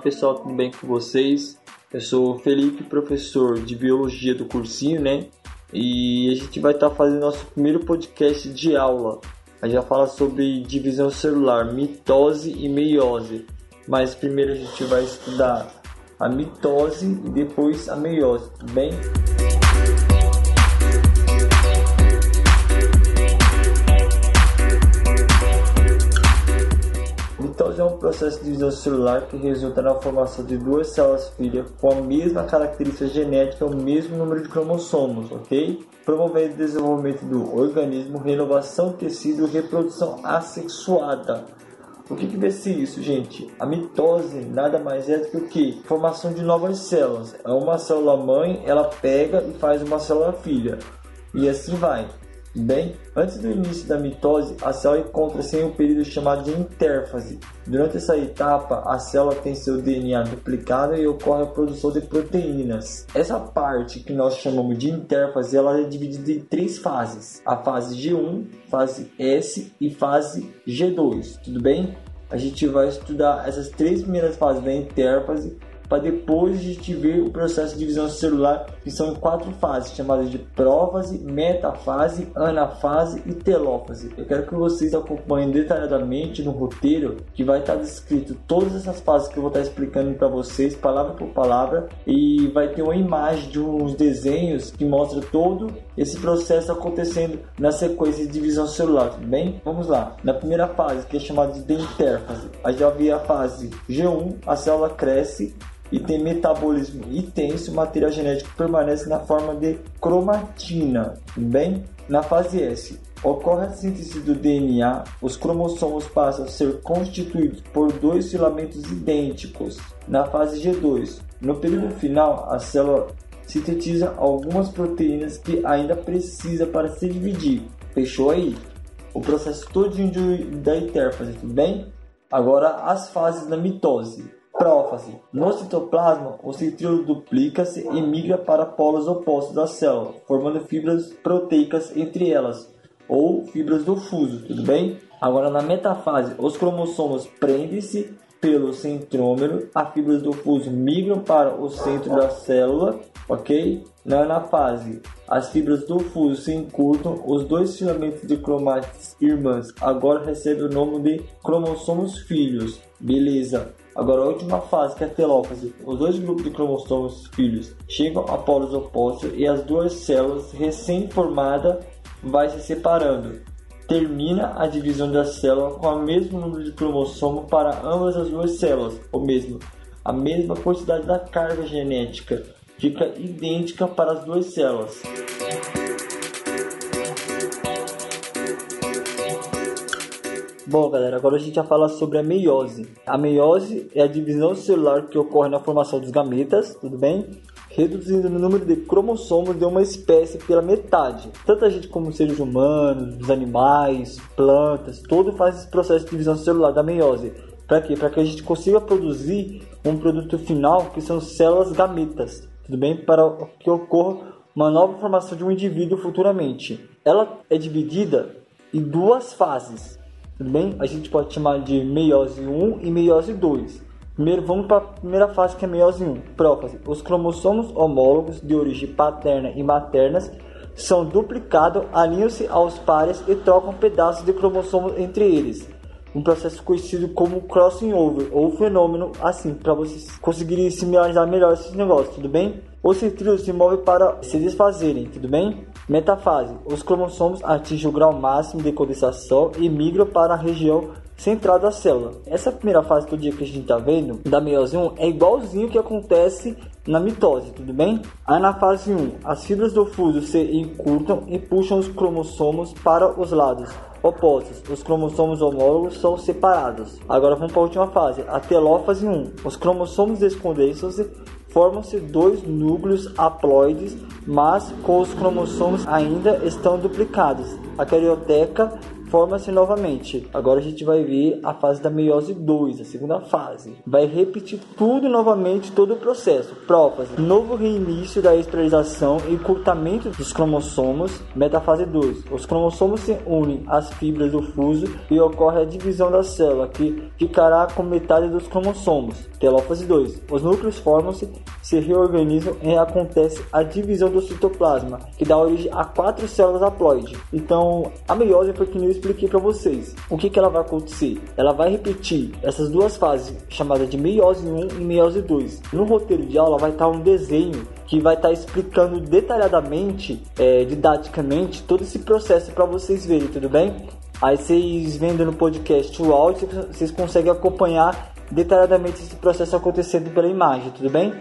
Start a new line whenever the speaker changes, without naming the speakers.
pessoal, tudo bem com vocês? Eu sou Felipe, professor de biologia do cursinho, né? E a gente vai estar tá fazendo nosso primeiro podcast de aula. A gente vai falar sobre divisão celular, mitose e meiose. Mas primeiro a gente vai estudar a mitose e depois a meiose, tudo bem? Processo de divisão celular que resulta na formação de duas células filhas com a mesma característica genética e o mesmo número de cromossomos, ok? Promovendo o desenvolvimento do organismo, renovação do tecido e reprodução assexuada. O que, que vai ser isso, gente? A mitose nada mais é do que? Formação de novas células. É uma célula mãe, ela pega e faz uma célula filha. E assim vai. Bem, antes do início da mitose, a célula encontra-se em um período chamado de intérfase. Durante essa etapa, a célula tem seu DNA duplicado e ocorre a produção de proteínas. Essa parte que nós chamamos de intérfase, ela é dividida em três fases: a fase G1, fase S e fase G2. Tudo bem? A gente vai estudar essas três primeiras fases da intérfase para depois a gente ver o processo de divisão celular, que são em quatro fases, chamadas de prófase, metafase, anafase e telófase. Eu quero que vocês acompanhem detalhadamente no roteiro, que vai estar descrito todas essas fases que eu vou estar explicando para vocês, palavra por palavra, e vai ter uma imagem de uns desenhos que mostra todo esse processo acontecendo na sequência de divisão celular, tudo bem? Vamos lá. Na primeira fase, que é chamada de intérfase, a gente vê a fase G1, a célula cresce e tem metabolismo intenso, o material genético permanece na forma de cromatina. Bem, na fase S, ocorre a síntese do DNA, os cromossomos passam a ser constituídos por dois filamentos idênticos. Na fase G2, no período final, a célula sintetiza algumas proteínas que ainda precisa para se dividir. Fechou aí? O processo todo da intérfase, tudo bem? Agora as fases da mitose. Prófase. No citoplasma, o centríolo duplica-se e migra para polos opostos da célula, formando fibras proteicas entre elas, ou fibras do fuso, tudo bem? Agora, na metafase, os cromossomos prendem-se pelo centrômero, as fibras do fuso migram para o centro da célula, ok? Na anafase, as fibras do fuso se encurtam, os dois filamentos de cromátides irmãs agora recebem o nome de cromossomos filhos, beleza? Agora, a última fase, que é a telófase, os dois grupos de cromossomos filhos chegam a polos opostos e as duas células recém-formadas vai se separando. Termina a divisão da célula com o mesmo número de cromossomos para ambas as duas células, ou mesmo a mesma quantidade da carga genética fica idêntica para as duas células. Bom, galera, agora a gente vai falar sobre a meiose. A meiose é a divisão celular que ocorre na formação dos gametas, tudo bem? Reduzindo o número de cromossomos de uma espécie pela metade. Tanto a gente como seres humanos, os animais, plantas, todo faz esse processo de divisão celular da meiose. Para quê? Para que a gente consiga produzir um produto final que são células gametas, tudo bem? Para que ocorra uma nova formação de um indivíduo futuramente. Ela é dividida em duas fases. Tudo bem? A gente pode chamar de meiose 1 e meiose 2. Primeiro, vamos para a primeira fase que é meiose 1, prófase. Os cromossomos homólogos de origem paterna e materna são duplicados, alinham-se aos pares e trocam pedaços de cromossomos entre eles. Um processo conhecido como crossing over, ou fenômeno assim, para vocês conseguirem similarizar melhor esses negócios, tudo bem? Os centríolos se movem para se desfazerem, tudo bem? Metafase. Os cromossomos atingem o grau máximo de condensação e migram para a região central da célula. Essa primeira fase do dia que a gente está vendo, da meiose 1, é igualzinho que acontece na mitose, tudo bem? Aí na fase 1, as fibras do fuso se encurtam e puxam os cromossomos para os lados opostos. Os cromossomos homólogos são separados. Agora vamos para a última fase, a telófase 1. Os cromossomos descondensam-se formam-se dois núcleos haploides, mas com os cromossomos ainda estão duplicados. A carioteca forma-se novamente. Agora a gente vai ver a fase da meiose 2, a segunda fase. Vai repetir tudo novamente, todo o processo. Prófase, novo reinício da esterilização e encurtamento dos cromossomos. Metafase 2. Os cromossomos se unem às fibras do fuso e ocorre a divisão da célula, que ficará com metade dos cromossomos. Telófase 2. Os núcleos formam-se, se reorganizam e acontece a divisão do citoplasma, que dá origem a quatro células haploide. Então, a meiose foi que expliquei para vocês. O que, que ela vai acontecer? Ela vai repetir essas duas fases, chamadas de meiose 1 e meiose 2. No roteiro de aula vai estar um desenho que vai estar explicando detalhadamente, é, didaticamente, todo esse processo para vocês verem, tudo bem? Aí vocês vendo no podcast o áudio, vocês conseguem acompanhar detalhadamente esse processo acontecendo pela imagem, tudo bem?